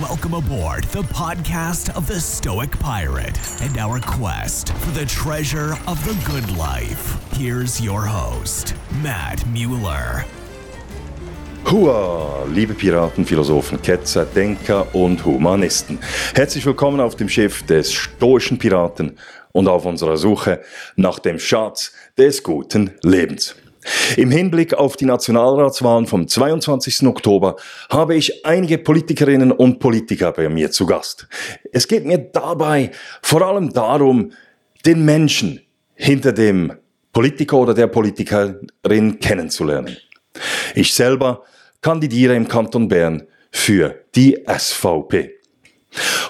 Welcome aboard the podcast of the Stoic Pirate and our quest for the treasure of the good life. Here's your host, Matt Mueller. Hua, liebe Piraten, Philosophen, Ketzer, Denker und Humanisten. Herzlich willkommen auf dem Schiff des stoischen Piraten und auf unserer Suche nach dem Schatz des guten Lebens. Im Hinblick auf die Nationalratswahlen vom 22. Oktober habe ich einige Politikerinnen und Politiker bei mir zu Gast. Es geht mir dabei vor allem darum, den Menschen hinter dem Politiker oder der Politikerin kennenzulernen. Ich selber kandidiere im Kanton Bern für die SVP.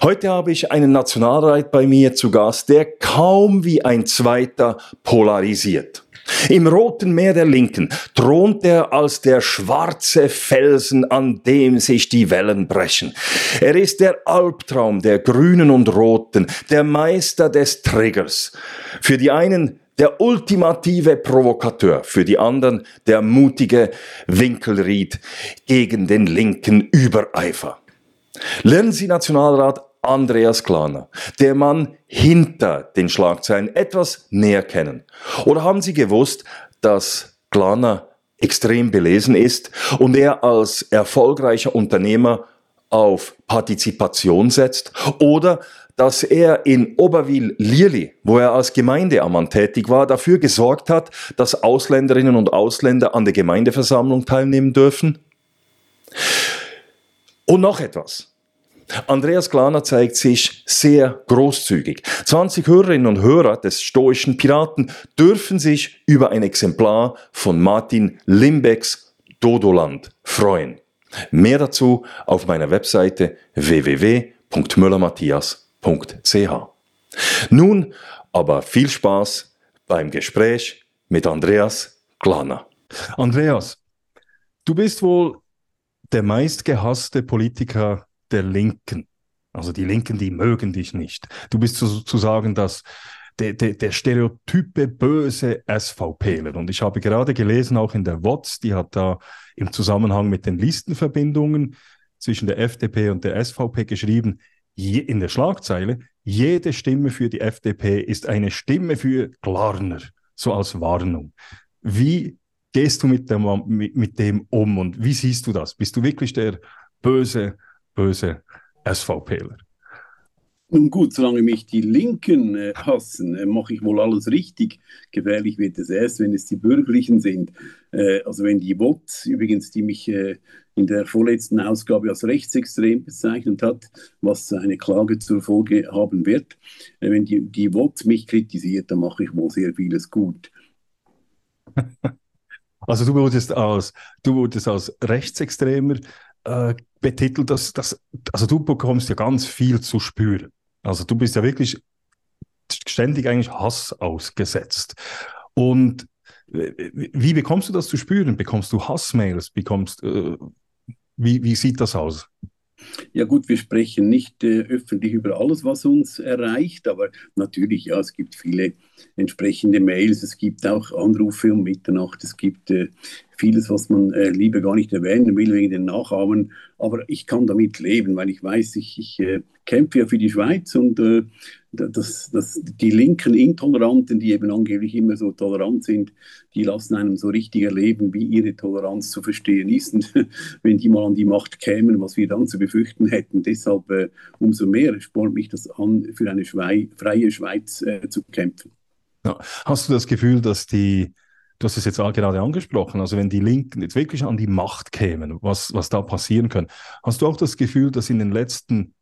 Heute habe ich einen Nationalrat bei mir zu Gast, der kaum wie ein zweiter polarisiert. Im roten Meer der Linken thront er als der schwarze Felsen, an dem sich die Wellen brechen. Er ist der Albtraum der Grünen und Roten, der Meister des Triggers. Für die einen der ultimative Provokateur, für die anderen der mutige Winkelried gegen den linken Übereifer. Lernen Sie Nationalrat Andreas Klaner, der Mann hinter den Schlagzeilen, etwas näher kennen? Oder haben Sie gewusst, dass Klaner extrem belesen ist und er als erfolgreicher Unternehmer auf Partizipation setzt? Oder dass er in Oberwil-Lierli, wo er als Gemeindeammann tätig war, dafür gesorgt hat, dass Ausländerinnen und Ausländer an der Gemeindeversammlung teilnehmen dürfen? Und noch etwas. Andreas Glaner zeigt sich sehr großzügig. 20 Hörerinnen und Hörer des stoischen Piraten dürfen sich über ein Exemplar von Martin Limbecks Dodoland freuen. Mehr dazu auf meiner Webseite www.müllermatthias.ch. Nun aber viel Spaß beim Gespräch mit Andreas Glaner. Andreas, du bist wohl der meistgehasste Politiker der Linken. Also die Linken, die mögen dich nicht. Du bist sozusagen das, der, der, der stereotype böse SVPler. Und ich habe gerade gelesen, auch in der WOTS, die hat da im Zusammenhang mit den Listenverbindungen zwischen der FDP und der SVP geschrieben, je, in der Schlagzeile, jede Stimme für die FDP ist eine Stimme für Glarner, so als Warnung. Wie gehst du mit dem, mit, mit dem um und wie siehst du das? Bist du wirklich der böse böse SVPler. Nun gut, solange mich die Linken äh, hassen, äh, mache ich wohl alles richtig. Gefährlich wird es erst, wenn es die Bürgerlichen sind. Äh, also wenn die WOT, übrigens, die mich äh, in der vorletzten Ausgabe als rechtsextrem bezeichnet hat, was eine Klage zur Folge haben wird, äh, wenn die, die WOT mich kritisiert, dann mache ich wohl sehr vieles gut. Also du wurdest als, du wurdest als Rechtsextremer äh, betitelt, dass, dass, also du bekommst ja ganz viel zu spüren. Also du bist ja wirklich ständig eigentlich Hass ausgesetzt. Und wie bekommst du das zu spüren? Bekommst du Hassmails? Bekommst, äh, wie, wie sieht das aus? Ja gut, wir sprechen nicht äh, öffentlich über alles, was uns erreicht, aber natürlich, ja, es gibt viele entsprechende Mails, es gibt auch Anrufe um Mitternacht, es gibt äh, vieles, was man äh, lieber gar nicht erwähnen will wegen den Nachahmen. Aber ich kann damit leben, weil ich weiß, ich, ich äh, kämpfe ja für die Schweiz und äh, das, das, die linken Intoleranten, die eben angeblich immer so tolerant sind, die lassen einem so richtig erleben, wie ihre Toleranz zu verstehen ist. Und wenn die mal an die Macht kämen, was wir dann zu befürchten hätten. Deshalb äh, umso mehr spornt mich das an, für eine Schwei freie Schweiz äh, zu kämpfen. Ja. Hast du das Gefühl, dass die du hast es jetzt gerade angesprochen, also wenn die Linken jetzt wirklich an die Macht kämen, was, was da passieren kann, hast du auch das Gefühl, dass in den letzten,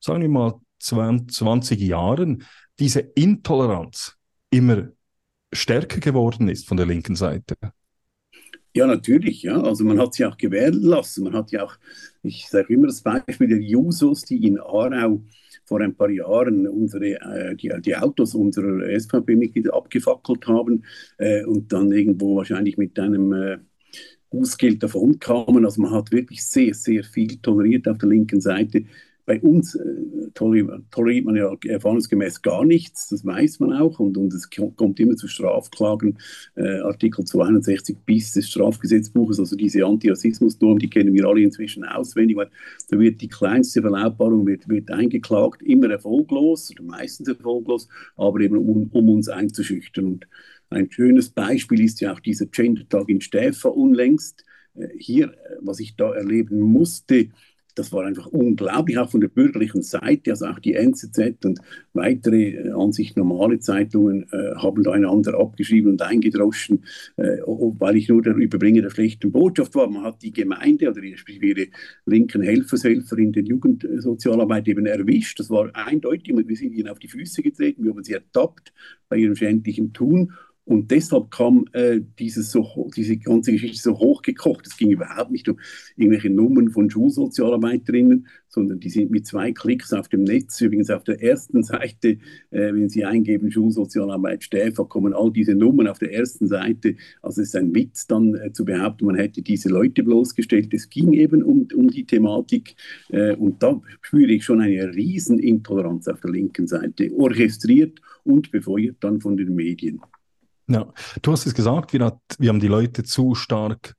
sagen wir mal, 20 Jahren diese Intoleranz immer stärker geworden ist von der linken Seite? Ja, natürlich, ja. Also man hat sie auch gewählen lassen. Man hat ja auch, ich sage immer das Beispiel der Jusos, die in Aarau vor ein paar Jahren unsere, äh, die, die Autos unserer SVP-Mitglieder abgefackelt haben äh, und dann irgendwo wahrscheinlich mit einem äh, Bußgeld davon kamen. Also man hat wirklich sehr, sehr viel toleriert auf der linken Seite. Bei uns äh, toleriert man ja erfahrungsgemäß gar nichts, das weiß man auch, und, und es kommt immer zu Strafklagen, äh, Artikel 261 bis des Strafgesetzbuches, also diese Antirassismusnorm, die kennen wir alle inzwischen auswendig, weil da wird die kleinste Verlautbarung wird, wird eingeklagt, immer erfolglos, oder meistens erfolglos, aber eben um, um uns einzuschüchtern. Und ein schönes Beispiel ist ja auch dieser Gender-Tag in Stäfa unlängst. Äh, hier, äh, was ich da erleben musste, das war einfach unglaublich, auch von der bürgerlichen Seite, also auch die NZZ und weitere äh, an sich normale Zeitungen äh, haben da einander abgeschrieben und eingedroschen, äh, weil ich nur der Überbringer der schlechten Botschaft war. Man hat die Gemeinde oder ihre linken Helfershelfer in der Jugendsozialarbeit eben erwischt. Das war eindeutig, wir sind ihnen auf die Füße getreten, wir haben sie ertappt bei ihrem schändlichen Tun und deshalb kam äh, dieses so, diese ganze Geschichte so hochgekocht. Es ging überhaupt nicht um irgendwelche Nummern von Schulsozialarbeiterinnen, sondern die sind mit zwei Klicks auf dem Netz. Übrigens auf der ersten Seite, äh, wenn Sie eingeben Schulsozialarbeit Stäfer, kommen all diese Nummern auf der ersten Seite. Also es ist ein Witz dann äh, zu behaupten, man hätte diese Leute bloßgestellt. Es ging eben um, um die Thematik äh, und da spüre ich schon eine Riesenintoleranz auf der linken Seite, orchestriert und befeuert dann von den Medien. Ja, du hast es gesagt, wir, hat, wir haben die Leute zu stark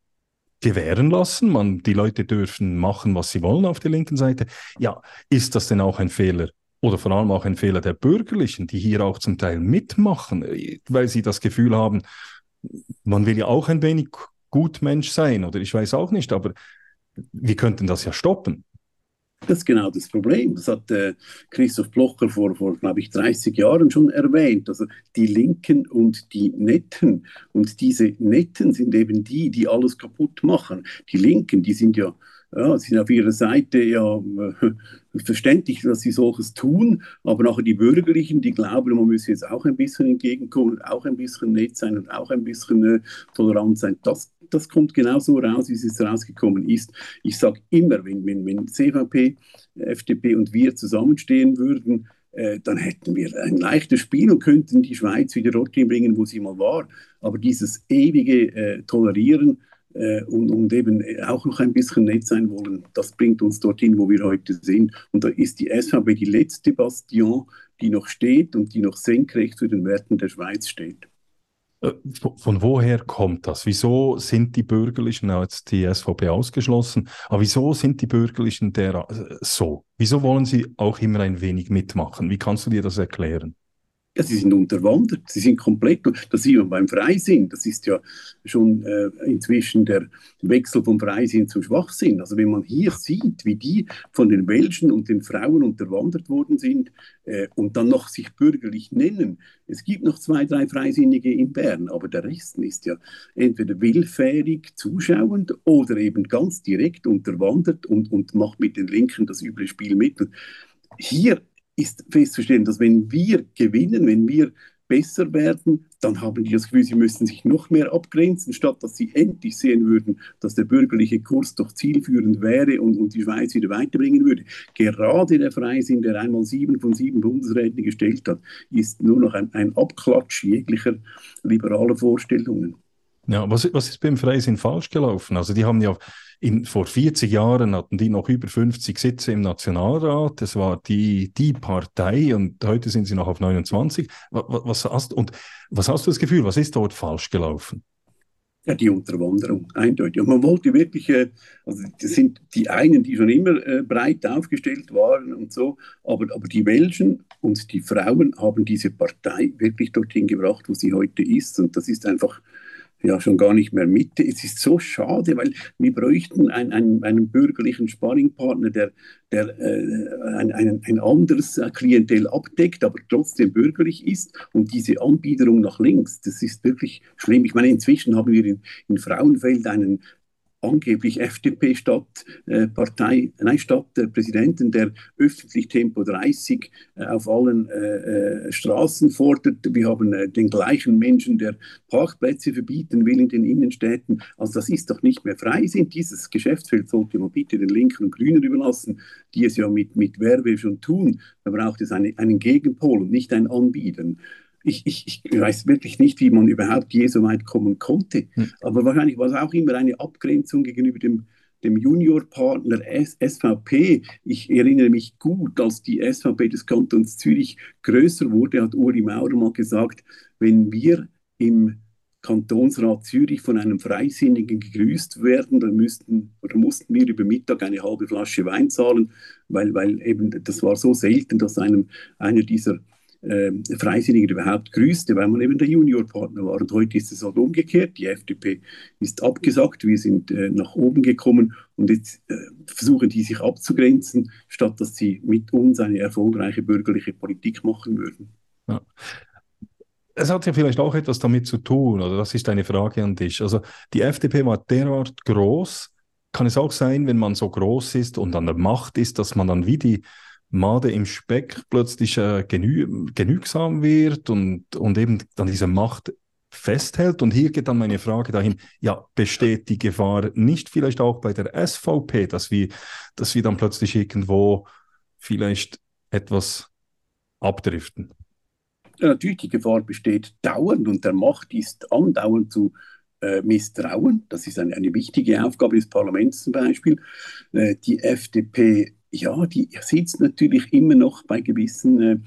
gewähren lassen. Man, die Leute dürfen machen, was sie wollen auf der linken Seite. Ja, ist das denn auch ein Fehler oder vor allem auch ein Fehler der Bürgerlichen, die hier auch zum Teil mitmachen, weil sie das Gefühl haben, man will ja auch ein wenig Gutmensch sein oder ich weiß auch nicht, aber wir könnten das ja stoppen. Das ist genau das Problem. Das hat äh, Christoph Blocher vor, vor glaube ich, 30 Jahren schon erwähnt. Also die Linken und die Netten. Und diese Netten sind eben die, die alles kaputt machen. Die Linken, die sind ja, ja sind auf ihrer Seite ja äh, verständlich, dass sie solches tun, aber nachher die Bürgerlichen, die glauben, man müsse jetzt auch ein bisschen entgegenkommen, auch ein bisschen nett sein und auch ein bisschen äh, tolerant sein. Das, das kommt genauso raus, wie es rausgekommen ist. Ich sage immer, wenn, wenn, wenn CVP, FDP und wir zusammenstehen würden, äh, dann hätten wir ein leichtes Spiel und könnten die Schweiz wieder dorthin bringen, wo sie mal war. Aber dieses ewige äh, Tolerieren, äh, und, und, eben auch noch ein bisschen nett sein wollen, das bringt uns dorthin, wo wir heute sind. Und da ist die SVP die letzte Bastion, die noch steht und die noch senkrecht zu den Werten der Schweiz steht. Äh, von woher kommt das? Wieso sind die Bürgerlichen, jetzt die SVP ausgeschlossen, aber wieso sind die Bürgerlichen der äh, so? Wieso wollen sie auch immer ein wenig mitmachen? Wie kannst du dir das erklären? Ja, sie sind unterwandert, sie sind komplett, das sieht man beim Freisinn, das ist ja schon äh, inzwischen der Wechsel vom Freisinn zum Schwachsinn. Also wenn man hier sieht, wie die von den Welschen und den Frauen unterwandert worden sind äh, und dann noch sich bürgerlich nennen. Es gibt noch zwei, drei Freisinnige in Bern, aber der Rest ist ja entweder willfährig zuschauend oder eben ganz direkt unterwandert und, und macht mit den Linken das üble Spiel mit. hier ist festzustellen, dass wenn wir gewinnen, wenn wir besser werden, dann haben die das Gefühl, sie müssen sich noch mehr abgrenzen, statt dass sie endlich sehen würden, dass der bürgerliche Kurs doch zielführend wäre und, und die Schweiz wieder weiterbringen würde. Gerade der Freisinn, der einmal sieben von sieben Bundesräten gestellt hat, ist nur noch ein, ein Abklatsch jeglicher liberaler Vorstellungen. Ja, was, was ist beim Freisinn falsch gelaufen? Also die haben ja in, vor 40 Jahren hatten die noch über 50 Sitze im Nationalrat. Das war die, die Partei und heute sind sie noch auf 29. Was, was, hast, und was hast du das Gefühl, was ist dort falsch gelaufen? Ja, die Unterwanderung, eindeutig. Und man wollte wirklich, äh, also das sind die einen, die schon immer äh, breit aufgestellt waren und so, aber, aber die Welschen und die Frauen haben diese Partei wirklich dorthin gebracht, wo sie heute ist. Und das ist einfach ja schon gar nicht mehr mit. Es ist so schade, weil wir bräuchten einen, einen, einen bürgerlichen Sparringpartner, der, der äh, ein, ein, ein anderes Klientel abdeckt, aber trotzdem bürgerlich ist. Und diese Anbiederung nach links, das ist wirklich schlimm. Ich meine, inzwischen haben wir in, in Frauenfeld einen angeblich FDP-Stadtpartei, äh, nein, Stadtpräsidenten, der öffentlich Tempo 30 äh, auf allen äh, äh, Straßen fordert. Wir haben äh, den gleichen Menschen, der Parkplätze verbieten will in den Innenstädten. Also das ist doch nicht mehr frei sind. Dieses Geschäftsfeld sollte man bitte den Linken und Grünen überlassen, die es ja mit, mit Werbe schon tun. Da braucht es eine, einen Gegenpol und nicht ein Anbieten ich, ich, ich weiß wirklich nicht, wie man überhaupt je so weit kommen konnte. Hm. Aber wahrscheinlich war es auch immer eine Abgrenzung gegenüber dem dem Juniorpartner SVP. Ich erinnere mich gut, als die SVP des Kantons Zürich größer wurde, hat Uri Maurer mal gesagt, wenn wir im Kantonsrat Zürich von einem Freisinnigen gegrüßt werden, dann müssten oder mussten wir über Mittag eine halbe Flasche Wein zahlen, weil, weil eben das war so selten, dass einem einer dieser äh, Freisinnigen überhaupt grüßte, weil man eben der Juniorpartner war. Und heute ist es halt umgekehrt. Die FDP ist abgesagt, wir sind äh, nach oben gekommen und jetzt äh, versuchen die sich abzugrenzen, statt dass sie mit uns eine erfolgreiche bürgerliche Politik machen würden. Ja es hat ja vielleicht auch etwas damit zu tun, oder das ist eine Frage an dich. Also die FDP war derart groß. Kann es auch sein, wenn man so groß ist und an der Macht ist, dass man dann wie die Made im Speck plötzlich äh, genü genügsam wird und, und eben dann diese Macht festhält? Und hier geht dann meine Frage dahin, ja, besteht die Gefahr nicht vielleicht auch bei der SVP, dass wir, dass wir dann plötzlich irgendwo vielleicht etwas abdriften? natürlich, die Gefahr besteht dauernd und der Macht ist andauernd zu äh, misstrauen. Das ist eine, eine wichtige Aufgabe des Parlaments zum Beispiel. Äh, die FDP, ja, die sitzt natürlich immer noch bei gewissen äh,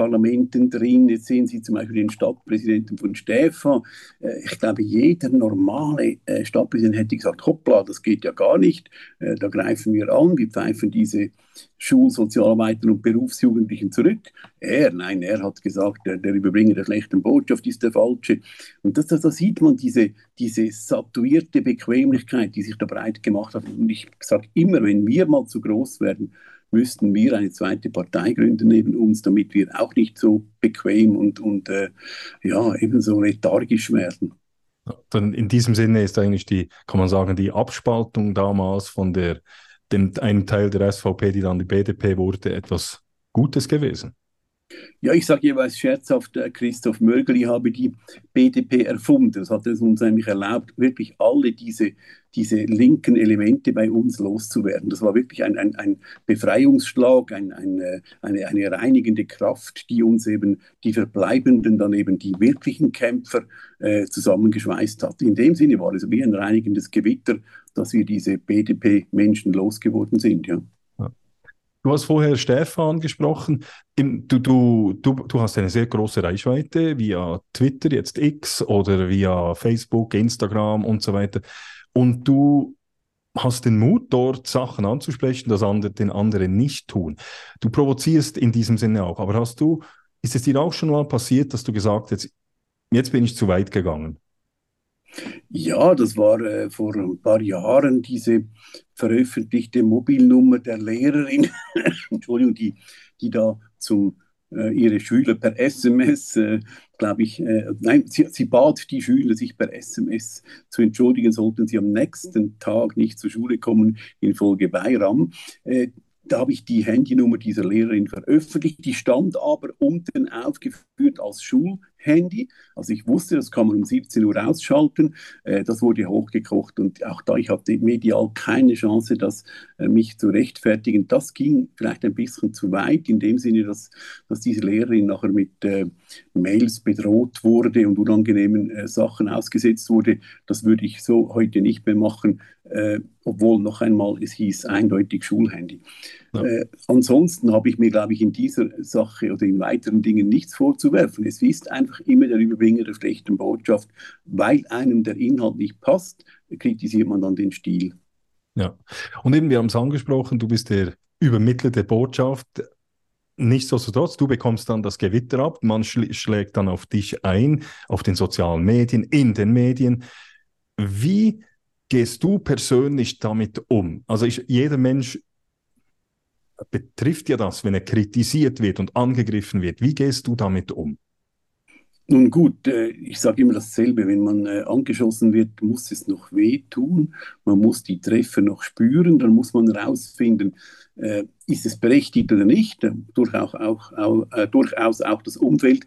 Parlamenten drin. Jetzt sehen Sie zum Beispiel den Stadtpräsidenten von Stäfa. Äh, ich glaube, jeder normale äh, Stadtpräsident hätte gesagt, hoppla, das geht ja gar nicht. Äh, da greifen wir an, wir pfeifen diese Schulsozialarbeiter und Berufsjugendlichen zurück. Er, nein, er hat gesagt, der, der Überbringer der schlechten Botschaft ist der falsche. Und da das, das sieht man diese, diese satuierte Bequemlichkeit, die sich da breit gemacht hat. Und ich sage immer, wenn wir mal zu groß werden, müssten wir eine zweite Partei gründen neben uns, damit wir auch nicht so bequem und, und äh, ja, ebenso lethargisch werden. Dann in diesem Sinne ist eigentlich die, kann man sagen, die Abspaltung damals von der, dem, einem Teil der SVP, die dann die BDP wurde, etwas Gutes gewesen. Ja, ich sage jeweils scherzhaft, äh, Christoph Mörgeli habe die BDP erfunden. Das hat es uns eigentlich erlaubt, wirklich alle diese, diese linken Elemente bei uns loszuwerden. Das war wirklich ein, ein, ein Befreiungsschlag, ein, ein, äh, eine, eine reinigende Kraft, die uns eben die Verbleibenden, dann eben die wirklichen Kämpfer äh, zusammengeschweißt hat. In dem Sinne war es wie ein reinigendes Gewitter, dass wir diese BDP-Menschen losgeworden sind. Ja. Du hast vorher Stefan angesprochen. Du, du, du, du hast eine sehr große Reichweite via Twitter, jetzt X oder via Facebook, Instagram und so weiter. Und du hast den Mut, dort Sachen anzusprechen, das andere, den anderen nicht tun. Du provozierst in diesem Sinne auch. Aber hast du, ist es dir auch schon mal passiert, dass du gesagt hast, jetzt bin ich zu weit gegangen? Ja, das war äh, vor ein paar Jahren diese veröffentlichte Mobilnummer der Lehrerin, Entschuldigung, die, die da zum äh, ihre Schüler per SMS, äh, glaube ich, äh, nein, sie, sie, bat die Schüler, sich per SMS zu entschuldigen, sollten sie am nächsten Tag nicht zur Schule kommen infolge Bayram. Äh, da habe ich die Handynummer dieser Lehrerin veröffentlicht. Die stand aber unten aufgeführt als Schulhandy. Also ich wusste, das kann man um 17 Uhr ausschalten. Äh, das wurde hochgekocht und auch da, ich hatte medial keine Chance, das äh, mich zu rechtfertigen. Das ging vielleicht ein bisschen zu weit, in dem Sinne, dass, dass diese Lehrerin nachher mit äh, Mails bedroht wurde und unangenehmen Sachen ausgesetzt wurde. Das würde ich so heute nicht mehr machen obwohl noch einmal es hieß eindeutig Schulhandy. Ja. Äh, ansonsten habe ich mir, glaube ich, in dieser Sache oder in weiteren Dingen nichts vorzuwerfen. Es ist einfach immer der Überbringer der schlechten Botschaft. Weil einem der Inhalt nicht passt, kritisiert man dann den Stil. Ja, und eben, wir haben es angesprochen, du bist der Übermittler der Botschaft. Nichtsdestotrotz, du bekommst dann das Gewitter ab, man schl schlägt dann auf dich ein, auf den sozialen Medien, in den Medien. Wie gehst du persönlich damit um? Also ich, jeder Mensch betrifft ja das, wenn er kritisiert wird und angegriffen wird. Wie gehst du damit um? Nun gut, äh, ich sage immer dasselbe, wenn man äh, angeschossen wird, muss es noch wehtun, man muss die Treffer noch spüren, dann muss man herausfinden, äh, ist es berechtigt oder nicht, durchaus auch, auch, durchaus auch das Umfeld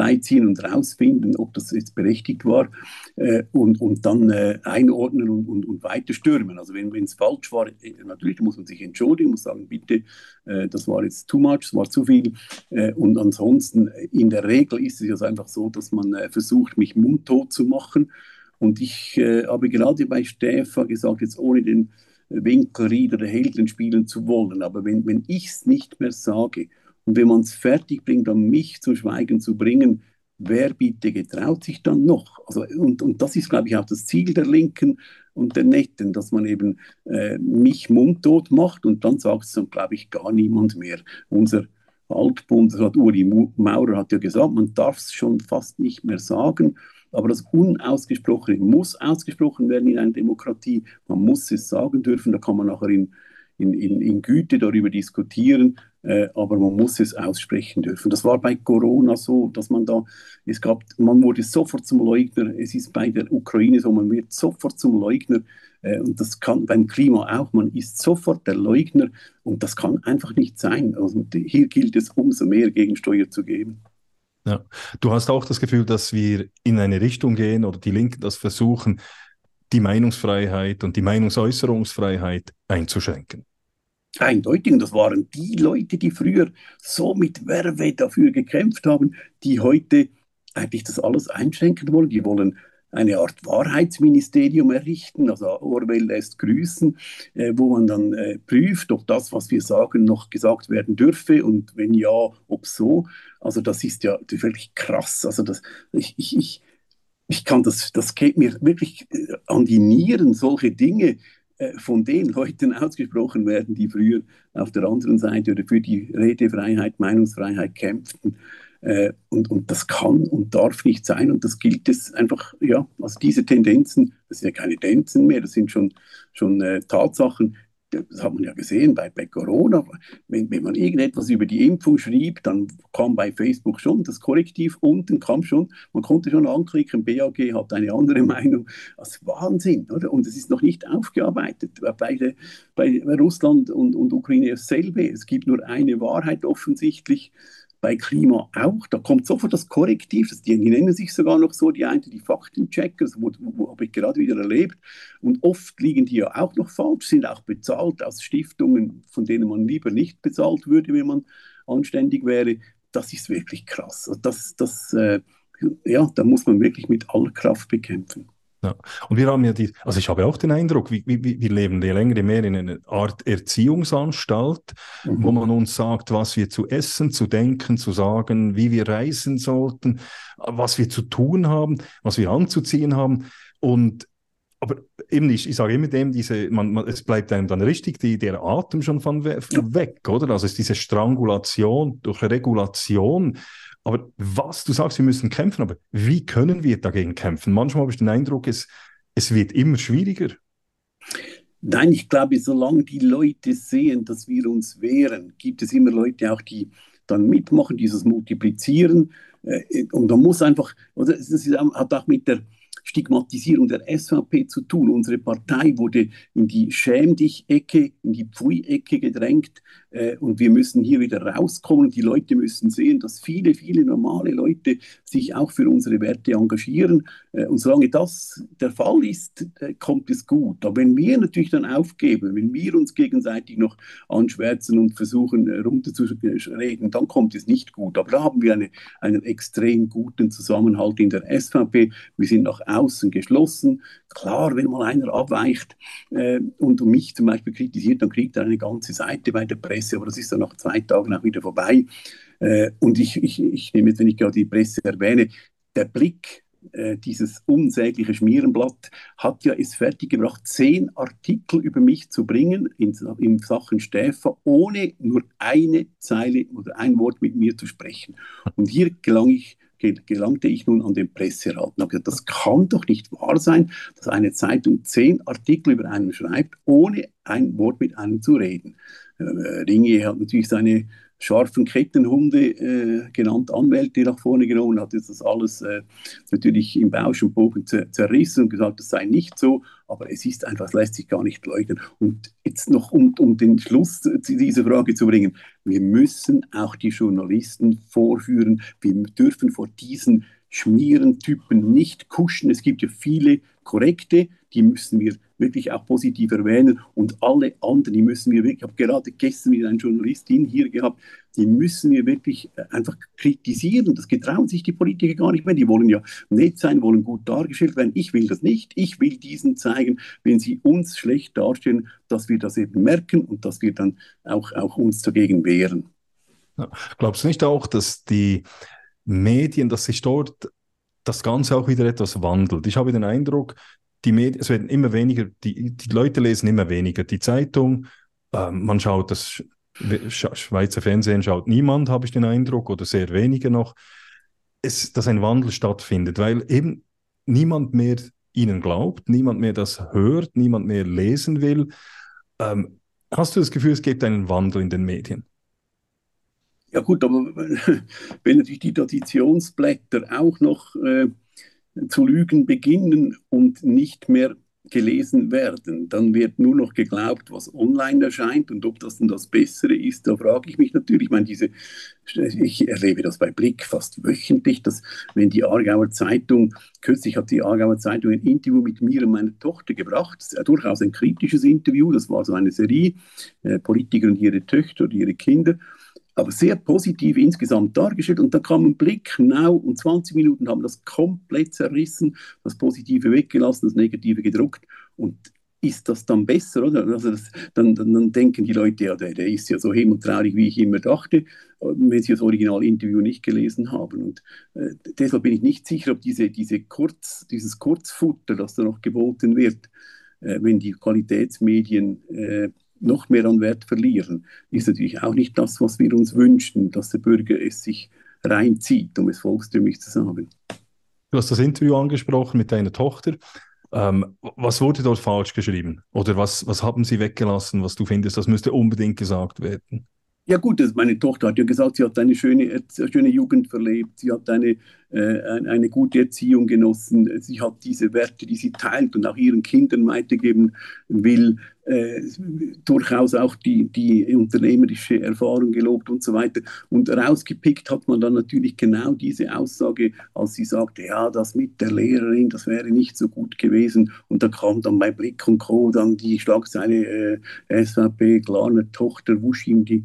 beiziehen und herausfinden, ob das jetzt berechtigt war äh, und, und dann äh, einordnen und, und, und weiter stürmen. Also wenn es falsch war, äh, natürlich muss man sich entschuldigen, muss sagen, bitte, äh, das war jetzt too much, das war zu viel. Äh, und ansonsten, äh, in der Regel ist es ja einfach so, dass man versucht, mich mundtot zu machen. Und ich habe gerade bei Stefan gesagt, jetzt ohne den Winkelried oder Helden spielen zu wollen. Aber wenn, wenn ich es nicht mehr sage und wenn man es fertig bringt, um mich zum Schweigen zu bringen, wer bitte getraut sich dann noch? Also, und, und das ist, glaube ich, auch das Ziel der Linken und der Netten, dass man eben äh, mich mundtot macht und dann sagt es dann, glaube ich, gar niemand mehr. Unser Altbundesrat Uri Maurer hat ja gesagt, man darf es schon fast nicht mehr sagen, aber das Unausgesprochene muss ausgesprochen werden in einer Demokratie. Man muss es sagen dürfen, da kann man nachher in, in, in, Güte darüber diskutieren, aber man muss es aussprechen dürfen. Das war bei Corona so, dass man da, es gab, man wurde sofort zum Leugner, es ist bei der Ukraine so, man wird sofort zum Leugner äh, und das kann beim Klima auch, man ist sofort der Leugner und das kann einfach nicht sein. Also hier gilt es umso mehr Gegensteuer zu geben. Ja. Du hast auch das Gefühl, dass wir in eine Richtung gehen oder die Linken das versuchen, die Meinungsfreiheit und die Meinungsäußerungsfreiheit einzuschränken. Eindeutig, das waren die Leute, die früher so mit Werbe dafür gekämpft haben, die heute eigentlich das alles einschränken wollen. Die wollen eine Art Wahrheitsministerium errichten, also Orwell lässt grüßen, äh, wo man dann äh, prüft, ob das, was wir sagen, noch gesagt werden dürfe und wenn ja, ob so. Also das ist ja wirklich krass. Also das, ich, ich, ich, ich kann das, das geht mir wirklich äh, an die Nieren, solche Dinge von den Leuten ausgesprochen werden, die früher auf der anderen Seite oder für die Redefreiheit, Meinungsfreiheit kämpften. Äh, und, und das kann und darf nicht sein und das gilt es einfach, ja, also diese Tendenzen, das sind ja keine Tendenzen mehr, das sind schon, schon äh, Tatsachen, das hat man ja gesehen bei, bei Corona, wenn, wenn man irgendetwas über die Impfung schrieb, dann kam bei Facebook schon das Korrektiv unten, kam schon, man konnte schon anklicken, BAG hat eine andere Meinung. Das ist Wahnsinn, oder? Und es ist noch nicht aufgearbeitet. Bei, bei Russland und, und Ukraine dasselbe. Es gibt nur eine Wahrheit offensichtlich bei Klima auch. Da kommt sofort das Korrektiv, die, die, nennen sich sogar noch so, die einen, die Faktenchecker, das habe ich gerade wieder erlebt. Und oft liegen die ja auch noch falsch, sind auch bezahlt aus Stiftungen, von denen man lieber nicht bezahlt würde, wenn man anständig wäre. Das ist wirklich krass. Also das, das, äh, ja, da muss man wirklich mit aller Kraft bekämpfen. Ja. Und wir haben ja die, also ich habe auch den Eindruck, wir, wir, wir leben je länger, je mehr in einer Art Erziehungsanstalt, mhm. wo man uns sagt, was wir zu essen, zu denken, zu sagen, wie wir reisen sollten, was wir zu tun haben, was wir anzuziehen haben. Und aber eben nicht, ich sage immer dem, diese, man, man, es bleibt einem dann richtig die, der Atem schon von we weg, oder? Also es ist diese Strangulation durch Regulation aber was du sagst, wir müssen kämpfen, aber wie können wir dagegen kämpfen? Manchmal habe ich den Eindruck, es, es wird immer schwieriger. Nein, ich glaube, solange die Leute sehen, dass wir uns wehren, gibt es immer Leute auch, die dann mitmachen, dieses Multiplizieren. Äh, und da muss einfach, oder das hat auch mit der Stigmatisierung der SVP zu tun. Unsere Partei wurde in die Schäm dich-Ecke, in die Pfui-Ecke gedrängt äh, und wir müssen hier wieder rauskommen. Die Leute müssen sehen, dass viele, viele normale Leute sich auch für unsere Werte engagieren. Äh, und solange das der Fall ist, äh, kommt es gut. Aber wenn wir natürlich dann aufgeben, wenn wir uns gegenseitig noch anschwärzen und versuchen runterzureden, dann kommt es nicht gut. Aber da haben wir eine, einen extrem guten Zusammenhalt in der SVP. Wir sind nach außen geschlossen. Klar, wenn mal einer abweicht und mich zum Beispiel kritisiert, dann kriegt er eine ganze Seite bei der Presse, aber das ist dann nach zwei Tagen auch wieder vorbei. Äh, und ich, ich, ich nehme jetzt, wenn ich gerade die Presse erwähne, der Blick äh, dieses unsägliche Schmierenblatt hat ja es fertiggebracht, zehn Artikel über mich zu bringen in, in Sachen Stäfer, ohne nur eine Zeile oder ein Wort mit mir zu sprechen. Und hier gelang ich gelangte ich nun an den Presserat und habe gesagt, das kann doch nicht wahr sein, dass eine Zeitung zehn Artikel über einen schreibt, ohne ein Wort mit einem zu reden. Äh, Ringe hat natürlich seine scharfen Kettenhunde, äh, genannt Anwälte, nach vorne genommen, hat jetzt das alles äh, natürlich im Bausch und Bogen zerrissen und gesagt, das sei nicht so, aber es ist einfach, es lässt sich gar nicht leugnen. Und jetzt noch, um, um den Schluss zu dieser Frage zu bringen, wir müssen auch die Journalisten vorführen, wir dürfen vor diesen Schmierentypen nicht kuschen. Es gibt ja viele korrekte, die müssen wir wirklich auch positiv erwähnen und alle anderen, die müssen wir wirklich, ich habe gerade gestern wieder eine Journalistin hier gehabt, die müssen wir wirklich äh, einfach kritisieren. Das getrauen sich die Politiker gar nicht mehr. Die wollen ja nett sein, wollen gut dargestellt werden. Ich will das nicht. Ich will diesen zeigen, wenn sie uns schlecht darstellen, dass wir das eben merken und dass wir dann auch, auch uns dagegen wehren. Glaubst du nicht auch, dass die Medien, dass sich dort das Ganze auch wieder etwas wandelt? Ich habe den Eindruck, die Medien, es werden immer weniger, die, die Leute lesen immer weniger die Zeitung, ähm, man schaut das Schweizer Fernsehen schaut niemand, habe ich den Eindruck, oder sehr wenige noch, es, dass ein Wandel stattfindet, weil eben niemand mehr ihnen glaubt, niemand mehr das hört, niemand mehr lesen will. Ähm, hast du das Gefühl, es gibt einen Wandel in den Medien? Ja gut, aber wenn natürlich die Traditionsblätter auch noch äh, zu lügen beginnen und nicht mehr gelesen werden, dann wird nur noch geglaubt, was online erscheint und ob das denn das Bessere ist, da frage ich mich natürlich. Ich meine, diese, ich erlebe das bei Blick fast wöchentlich, dass wenn die Aargauer Zeitung, kürzlich hat die Aargauer Zeitung ein Interview mit mir und meiner Tochter gebracht, durchaus ein kritisches Interview, das war so eine Serie, äh, Politiker und ihre Töchter oder ihre Kinder aber sehr positiv insgesamt dargestellt. Und da kam ein Blick, Now und 20 Minuten haben das komplett zerrissen, das Positive weggelassen, das Negative gedruckt. Und ist das dann besser, oder? Also das, dann, dann, dann, denken die Leute, ja, der, der ist ja so himmeltraurig, wie ich immer dachte, wenn sie das Originalinterview nicht gelesen haben. Und äh, deshalb bin ich nicht sicher, ob diese, diese Kurz, dieses Kurzfutter, das da noch geboten wird, äh, wenn die Qualitätsmedien äh, noch mehr an Wert verlieren, ist natürlich auch nicht das, was wir uns wünschen, dass der Bürger es sich reinzieht, um es volkstümlich zu sagen. Du hast das Interview angesprochen mit deiner Tochter. Ähm, was wurde dort falsch geschrieben? Oder was, was haben sie weggelassen, was du findest, das müsste unbedingt gesagt werden? Ja gut, meine Tochter hat ja gesagt, sie hat eine schöne, schöne Jugend verlebt, sie hat eine, äh, eine gute Erziehung genossen, sie hat diese Werte, die sie teilt und auch ihren Kindern weitergeben will, äh, durchaus auch die, die unternehmerische Erfahrung gelobt und so weiter. Und rausgepickt hat man dann natürlich genau diese Aussage, als sie sagte, ja, das mit der Lehrerin, das wäre nicht so gut gewesen. Und da kam dann bei Blick und Co. dann die Schlagzeile äh, SVP, Glarner Tochter, wusch ihm die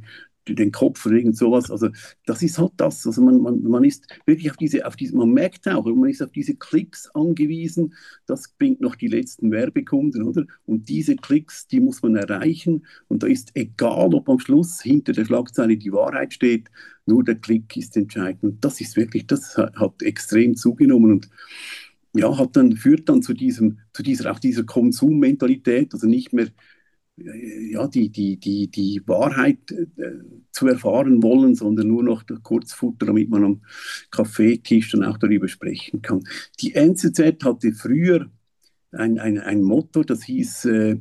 den Kopf oder irgend sowas. Also das ist halt das. Also man, man, man ist wirklich auf diese, auf diese, man merkt auch, man ist auf diese Klicks angewiesen. Das bringt noch die letzten Werbekunden, oder? Und diese Klicks, die muss man erreichen. Und da ist egal, ob am Schluss hinter der Schlagzeile die Wahrheit steht, nur der Klick ist entscheidend. Und das ist wirklich, das hat extrem zugenommen und ja, hat dann, führt dann zu diesem, zu dieser, auch dieser Konsummentalität, also nicht mehr ja, die, die, die, die Wahrheit äh, zu erfahren wollen, sondern nur noch der Kurzfutter, damit man am Kaffeetisch dann auch darüber sprechen kann. Die NZZ hatte früher ein, ein, ein Motto, das hieß äh,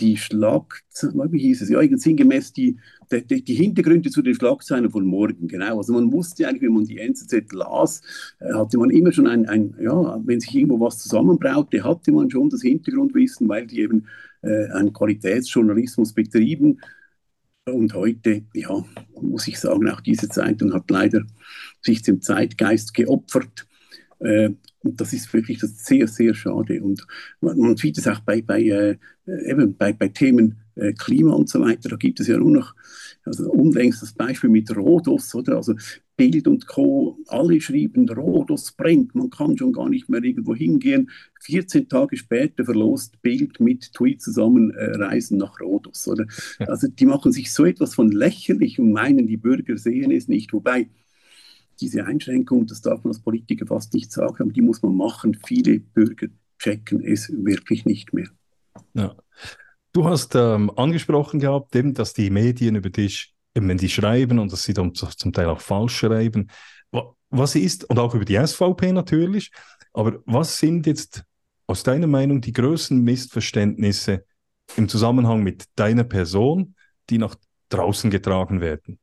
die Schlagzeilen, wie hieß es, ja, sinngemäß die, die, die, Hintergründe zu den Schlagzeilen von morgen, genau. Also man wusste eigentlich, wenn man die NZZ las, äh, hatte man immer schon ein, ein, ja, wenn sich irgendwo was zusammenbraute, hatte man schon das Hintergrundwissen, weil die eben äh, einen Qualitätsjournalismus betrieben. Und heute, ja, muss ich sagen, auch diese Zeitung hat leider sich dem Zeitgeist geopfert. Äh, und das ist wirklich das sehr, sehr schade. Und man, man sieht es auch bei, bei, äh, eben bei, bei Themen äh, Klima und so weiter. Da gibt es ja nur noch also unlängst das Beispiel mit Rhodos, oder? Also Bild und Co. Alle schrieben, Rhodos brennt, man kann schon gar nicht mehr irgendwo hingehen. 14 Tage später verlost Bild mit Tweet zusammen äh, Reisen nach Rhodos, oder? Ja. Also die machen sich so etwas von lächerlich und meinen, die Bürger sehen es nicht. Wobei diese Einschränkung, das darf man als Politiker fast nicht sagen, aber die muss man machen. Viele Bürger checken es wirklich nicht mehr. Ja. Du hast ähm, angesprochen gehabt, eben, dass die Medien über dich, wenn die schreiben und dass sie dann zum Teil auch falsch schreiben, was ist, und auch über die SVP natürlich, aber was sind jetzt aus deiner Meinung die größten Missverständnisse im Zusammenhang mit deiner Person, die nach draußen getragen werden?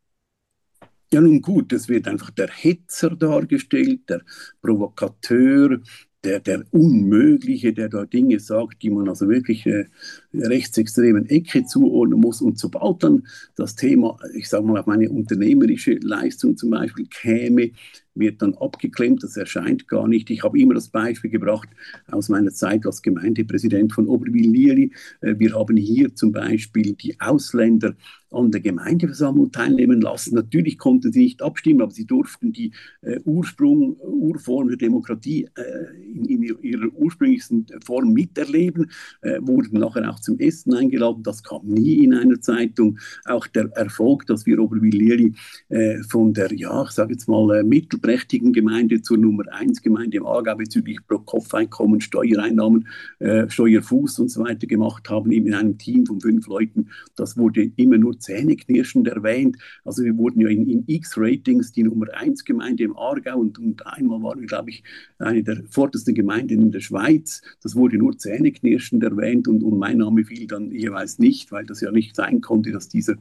Ja, nun gut, es wird einfach der Hetzer dargestellt, der Provokateur, der, der Unmögliche, der da Dinge sagt, die man also wirklich äh, rechtsextremen Ecke zuordnen muss. Und sobald dann das Thema, ich sage mal, auf meine unternehmerische Leistung zum Beispiel käme, wird dann abgeklemmt, das erscheint gar nicht. Ich habe immer das Beispiel gebracht aus meiner Zeit als Gemeindepräsident von Oberwil-Lierli. Äh, wir haben hier zum Beispiel die Ausländer an der Gemeindeversammlung teilnehmen lassen. Natürlich konnten sie nicht abstimmen, aber sie durften die äh, Ursprung, Urform der Demokratie äh, in, ihrer ursprünglichsten Form miterleben, wurden nachher auch zum Essen eingeladen. Das kam nie in einer Zeitung. Auch der Erfolg, dass wir Oberwil-Lierli von der, ja, ich sage jetzt mal, äh, mittelprächtigen Gemeinde zur Nummer 1 Gemeinde im Aargau bezüglich Pro-Kopf-Einkommen, Steuereinnahmen, äh, Steuerfuß und so weiter gemacht haben, in einem Team von fünf Leuten. Das wurde immer nur zähneknirschend erwähnt. Also wir wurden ja in, in X-Ratings die Nummer 1 Gemeinde im Aargau und, und einmal waren wir, glaube ich, eine der vordersten Gemeinden in der Schweiz. Das wurde nur zähneknirschend erwähnt und, und mein Name fiel dann jeweils nicht, weil das ja nicht sein konnte, dass dieser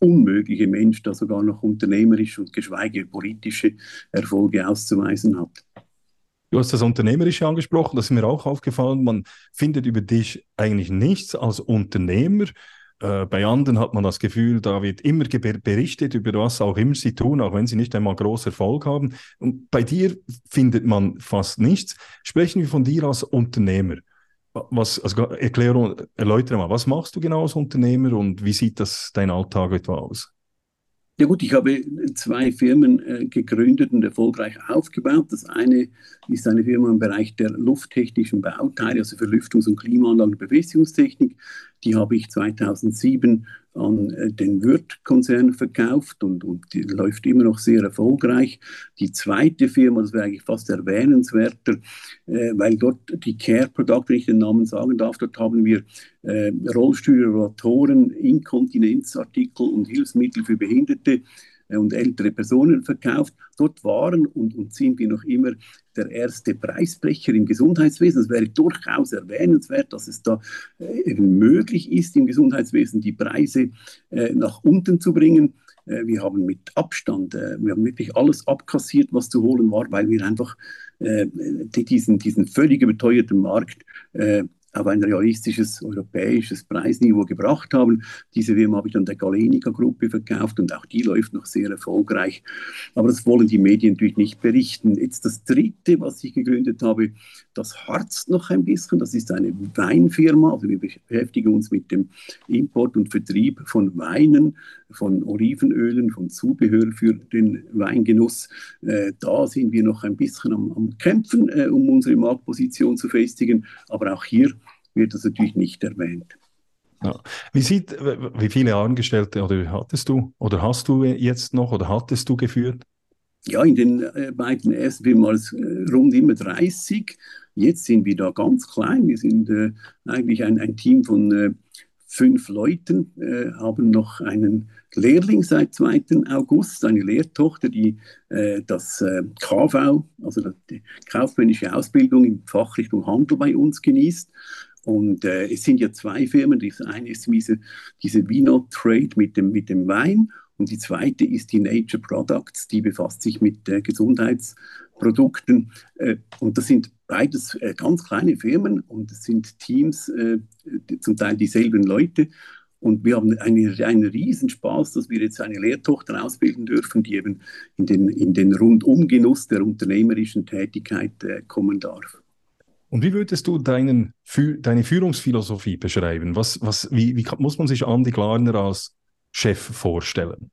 unmögliche Mensch da sogar noch unternehmerisch und geschweige politische Erfolge auszuweisen hat. Du hast das Unternehmerische angesprochen, das ist mir auch aufgefallen. Man findet über dich eigentlich nichts als Unternehmer. Äh, bei anderen hat man das Gefühl, da wird immer berichtet über was auch immer sie tun, auch wenn sie nicht einmal großen Erfolg haben. Und bei dir findet man fast nichts. Sprechen wir von dir als Unternehmer. Was, also Erklärung, erläutere mal, was machst du genau als Unternehmer und wie sieht das dein Alltag etwa aus? Ja gut, ich habe zwei Firmen äh, gegründet und erfolgreich aufgebaut. Das eine ist eine Firma im Bereich der lufttechnischen Bauteile, also für Lüftungs- und Klimaanlagen und Befestigungstechnik. Die habe ich 2007 an äh, den Würth-Konzern verkauft und, und läuft immer noch sehr erfolgreich. Die zweite Firma, das wäre eigentlich fast erwähnenswerter, äh, weil dort die Care Product, wenn ich den Namen sagen darf, dort haben wir äh, Rollstühle, Rotoren, Inkontinenzartikel und Hilfsmittel für Behinderte und ältere Personen verkauft. Dort waren und, und sind wir noch immer der erste Preisbrecher im Gesundheitswesen. Es wäre durchaus erwähnenswert, dass es da äh, möglich ist, im Gesundheitswesen die Preise äh, nach unten zu bringen. Äh, wir haben mit Abstand, äh, wir haben wirklich alles abkassiert, was zu holen war, weil wir einfach äh, diesen, diesen völlig überteuerten Markt auf ein realistisches europäisches Preisniveau gebracht haben. Diese Firma habe ich dann der Galenica-Gruppe verkauft und auch die läuft noch sehr erfolgreich. Aber das wollen die Medien natürlich nicht berichten. Jetzt das dritte, was ich gegründet habe, das harzt noch ein bisschen. Das ist eine Weinfirma. Also wir beschäftigen uns mit dem Import und Vertrieb von Weinen, von Olivenölen, von Zubehör für den Weingenuss. Äh, da sind wir noch ein bisschen am, am Kämpfen, äh, um unsere Marktposition zu festigen. Aber auch hier wird das natürlich nicht erwähnt. Ja. Wie sieht, wie viele Angestellte oder hattest du oder hast du jetzt noch oder hattest du geführt? Ja, in den äh, beiden ersten Filmen war es äh, rund immer 30. Jetzt sind wir da ganz klein. Wir sind äh, eigentlich ein, ein, Team von äh, fünf Leuten, äh, haben noch einen Lehrling seit 2. August, eine Lehrtochter, die äh, das KV, also die kaufmännische Ausbildung in Fachrichtung Handel bei uns genießt. Und äh, es sind ja zwei Firmen. Das eine ist diese, diese Vino Trade mit dem, mit dem Wein und die zweite ist die Nature Products, die befasst sich mit äh, Gesundheitsprodukten. Äh, und das sind beides äh, ganz kleine Firmen und es sind Teams, äh, zum Teil dieselben Leute. Und wir haben einen, einen Riesenspaß, dass wir jetzt eine Lehrtochter ausbilden dürfen, die eben in den, in den Rundumgenuss der unternehmerischen Tätigkeit äh, kommen darf. Und wie würdest du deinen, deine Führungsphilosophie beschreiben? Was, was, wie, wie muss man sich Andi Glarner als Chef vorstellen?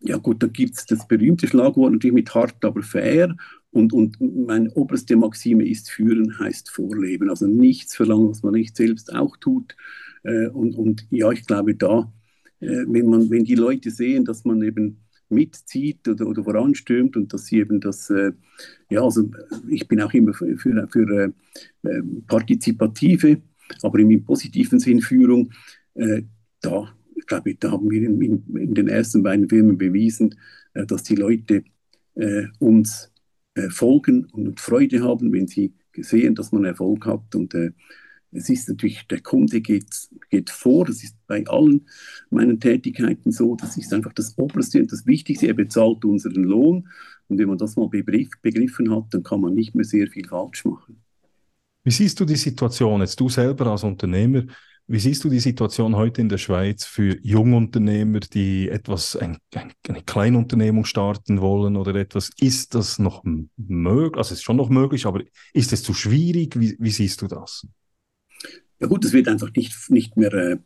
Ja gut, da gibt es das berühmte Schlagwort natürlich mit hart, aber fair. Und, und meine oberste Maxime ist, führen heißt vorleben. Also nichts verlangen, was man nicht selbst auch tut. Äh, und, und ja, ich glaube da, äh, wenn, man, wenn die Leute sehen, dass man eben mitzieht oder, oder voranstürmt und dass sie eben das, äh, ja, also ich bin auch immer für, für, für äh, partizipative, aber im positiven Sinn Führung, äh, da, ich glaube, da haben wir in, in, in, den ersten beiden Filmen bewiesen, äh, dass die Leute äh, uns äh, folgen und Freude haben, wenn sie sehen, dass man Erfolg hat und es ist natürlich, der Kunde geht, geht vor, das ist bei allen meinen Tätigkeiten so, das ist einfach das Oberste und das Wichtigste, er bezahlt unseren Lohn und wenn man das mal begriff, begriffen hat, dann kann man nicht mehr sehr viel falsch machen. Wie siehst du die Situation jetzt, du selber als Unternehmer, Wie siehst du die Situation heute in der Schweiz für Jungunternehmer, die etwas, ein, ein, eine Kleinunternehmung starten wollen oder etwas? Ist das noch möglich? Also es ist schon noch möglich, aber ist es zu schwierig? Wie, wie siehst du das? Ja gut, es wird einfach nicht, nicht mehr äh,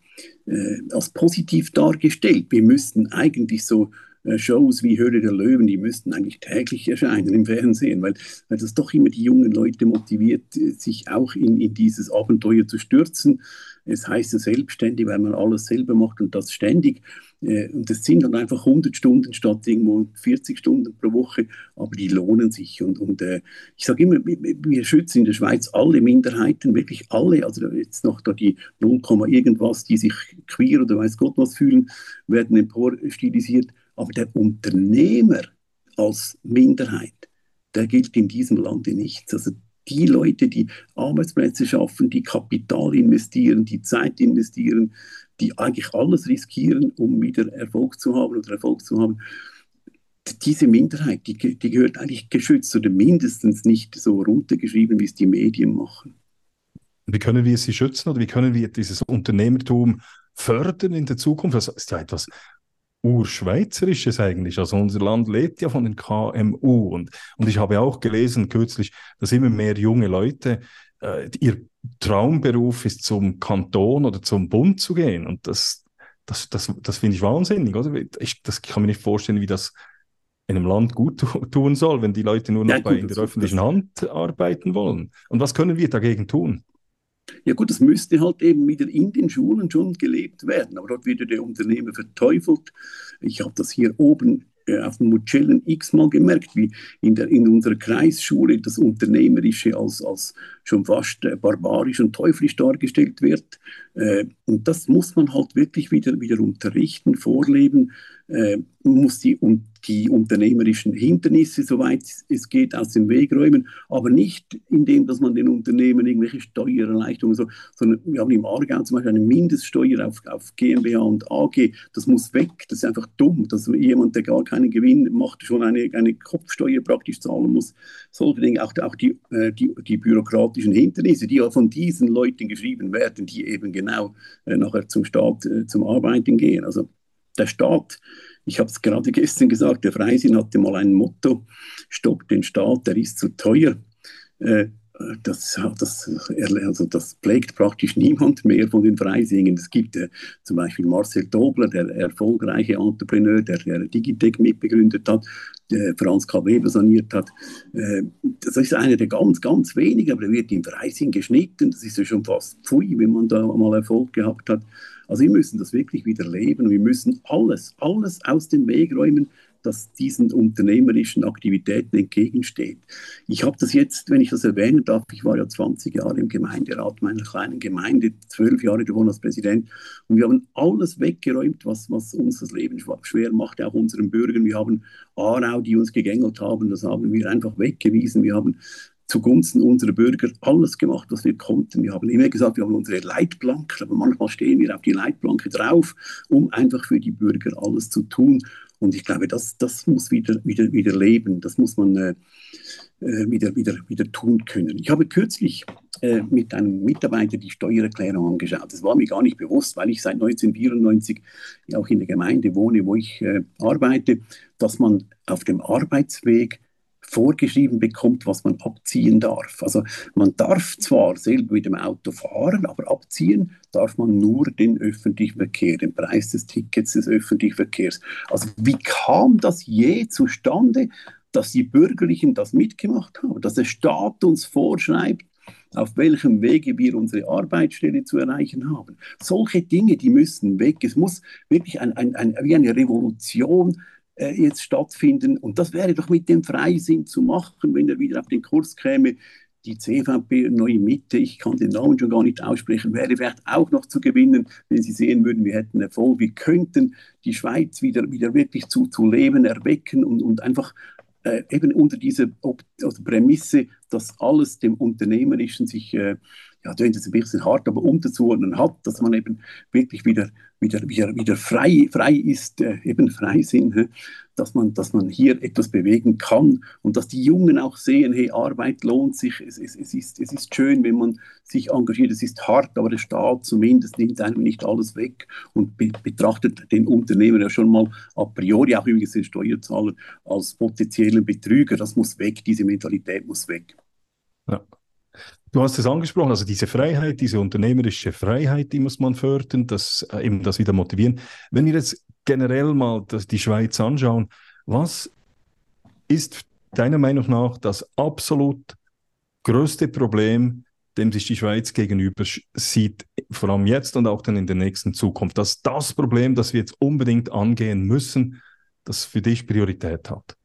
äh als positiv dargestellt. Wir müssten eigentlich so äh, Shows wie Höhle der Löwen, die müssten eigentlich täglich erscheinen im Fernsehen, weil, weil das doch immer die jungen Leute motiviert, äh, sich auch in, in dieses Abenteuer zu stürzen. Es heißt ja selbstständig, weil man alles selber macht und das ständig. Äh, und das sind dann einfach 100 Stunden statt irgendwo 40 Stunden pro Woche, aber die lohnen sich. Und, und ich sage immer, wir schützen in der Schweiz alle Minderheiten, wirklich alle. Also jetzt noch da die 0, irgendwas, die sich queer oder weiß Gott was fühlen, werden emporstilisiert. Aber der Unternehmer als Minderheit, der gilt in diesem Lande nichts. Also die Leute, die Arbeitsplätze schaffen, die Kapital investieren, die Zeit investieren, die eigentlich alles riskieren, um wieder Erfolg zu haben oder Erfolg zu haben, diese Minderheit, die, die gehört eigentlich geschützt oder mindestens nicht so runtergeschrieben, wie es die Medien machen. Wie können wir sie schützen oder wie können wir dieses Unternehmertum fördern in der Zukunft? Das ist ja etwas Urschweizerisches eigentlich. Also unser Land lebt ja von den KMU. Und, und ich habe auch gelesen kürzlich, dass immer mehr junge Leute, äh, ihr Traumberuf ist, zum Kanton oder zum Bund zu gehen. Und das, das, das, das finde ich wahnsinnig. Oder? Ich, das kann mir nicht vorstellen, wie das in einem Land gut tun soll, wenn die Leute nur noch ja, gut, bei, in der öffentlichen Hand arbeiten wollen. Und was können wir dagegen tun? Ja gut, das müsste halt eben wieder in den Schulen schon gelebt werden, aber dort wird der Unternehmer verteufelt. Ich habe das hier oben auf dem Mucellen x-mal gemerkt, wie in, der, in unserer Kreisschule das Unternehmerische als, als schon fast äh, barbarisch und teuflisch dargestellt wird. Äh, und das muss man halt wirklich wieder, wieder unterrichten, vorleben, äh, muss die, um, die unternehmerischen Hindernisse, soweit es geht, aus dem Weg räumen, aber nicht indem, dass man den Unternehmen irgendwelche Steuererleichterungen, so, sondern wir haben im Aargau zum Beispiel eine Mindeststeuer auf, auf GmbH und AG, das muss weg, das ist einfach dumm, dass jemand, der gar keinen Gewinn macht, schon eine, eine Kopfsteuer praktisch zahlen muss. Solche Dinge, auch, auch die, äh, die, die bürokratischen Hindernisse, die ja von diesen Leuten geschrieben werden, die eben genau äh, nachher zum Staat, äh, zum Arbeiten gehen. Also der Staat, ich habe es gerade gestern gesagt, der Freisinn hatte mal ein Motto, stopp den Staat, der ist zu teuer. Äh, das, das, also das pflegt praktisch niemand mehr von den Freisingen. Es gibt äh, zum Beispiel Marcel Dobler, der erfolgreiche Entrepreneur, der, der Digitec mitbegründet hat, der Franz K. Weber saniert hat. Äh, das ist einer der ganz, ganz wenigen, aber er wird im Freising geschnitten. Das ist ja schon fast pfui, wenn man da mal Erfolg gehabt hat. Also wir müssen das wirklich wieder leben und wir müssen alles, alles aus dem Weg räumen, das diesen unternehmerischen Aktivitäten entgegensteht. Ich habe das jetzt, wenn ich das erwähnen darf, ich war ja 20 Jahre im Gemeinderat meiner kleinen Gemeinde, zwölf Jahre davon als Präsident und wir haben alles weggeräumt, was, was uns das Leben schwer macht, auch unseren Bürgern. Wir haben Aarau, die uns gegängelt haben, das haben wir einfach weggewiesen. Wir haben zugunsten unserer Bürger alles gemacht, was wir konnten. Wir haben immer gesagt, wir haben unsere Leitplanken, aber manchmal stehen wir auf die Leitplanke drauf, um einfach für die Bürger alles zu tun. Und ich glaube, das, das muss wieder, wieder, wieder leben, das muss man äh, äh wieder, wieder, wieder tun können. Ich habe kürzlich äh, mit einem Mitarbeiter die Steuererklärung angeschaut. Das war mir gar nicht bewusst, weil ich seit 1994 auch in der Gemeinde wohne, wo ich äh, arbeite, dass man auf dem Arbeitsweg vorgeschrieben bekommt, was man abziehen darf. Also man darf zwar selber mit dem Auto fahren, aber abziehen darf man nur den öffentlichen Verkehr, den Preis des Tickets des öffentlichen Verkehrs. Also wie kam das je zustande, dass die Bürgerlichen das mitgemacht haben, dass der Staat uns vorschreibt, auf welchem Wege wir unsere Arbeitsstelle zu erreichen haben. Solche Dinge, die müssen weg. Es muss wirklich ein, ein, ein, wie eine Revolution äh, jetzt stattfinden. Und das wäre doch mit dem Freisinn zu machen, wenn er wieder auf den Kurs käme. Die CVP Neue Mitte, ich kann den Namen schon gar nicht aussprechen, wäre vielleicht auch noch zu gewinnen, wenn Sie sehen würden, wir hätten Erfolg. Wir könnten die Schweiz wieder, wieder wirklich zu, zu leben erwecken und, und einfach äh, eben unter dieser also Prämisse, dass alles dem Unternehmerischen sich äh, ja, das ist ein bisschen hart, aber unterzuordnen hat, dass man eben wirklich wieder, wieder, wieder, wieder frei, frei ist, äh, eben Freisinn, dass man, dass man hier etwas bewegen kann und dass die Jungen auch sehen, hey, Arbeit lohnt sich, es, es, es, ist, es ist schön, wenn man sich engagiert, es ist hart, aber der Staat zumindest nimmt einem nicht alles weg und be betrachtet den Unternehmer ja schon mal a priori, auch übrigens den Steuerzahler, als potenziellen Betrüger. Das muss weg, diese Mentalität muss weg. Ja. Du hast es angesprochen, also diese Freiheit, diese unternehmerische Freiheit, die muss man fördern, das äh, eben das wieder motivieren. Wenn wir jetzt generell mal das, die Schweiz anschauen, was ist deiner Meinung nach das absolut größte Problem, dem sich die Schweiz gegenüber sieht, vor allem jetzt und auch dann in der nächsten Zukunft? Das das Problem, das wir jetzt unbedingt angehen müssen, das für dich Priorität hat.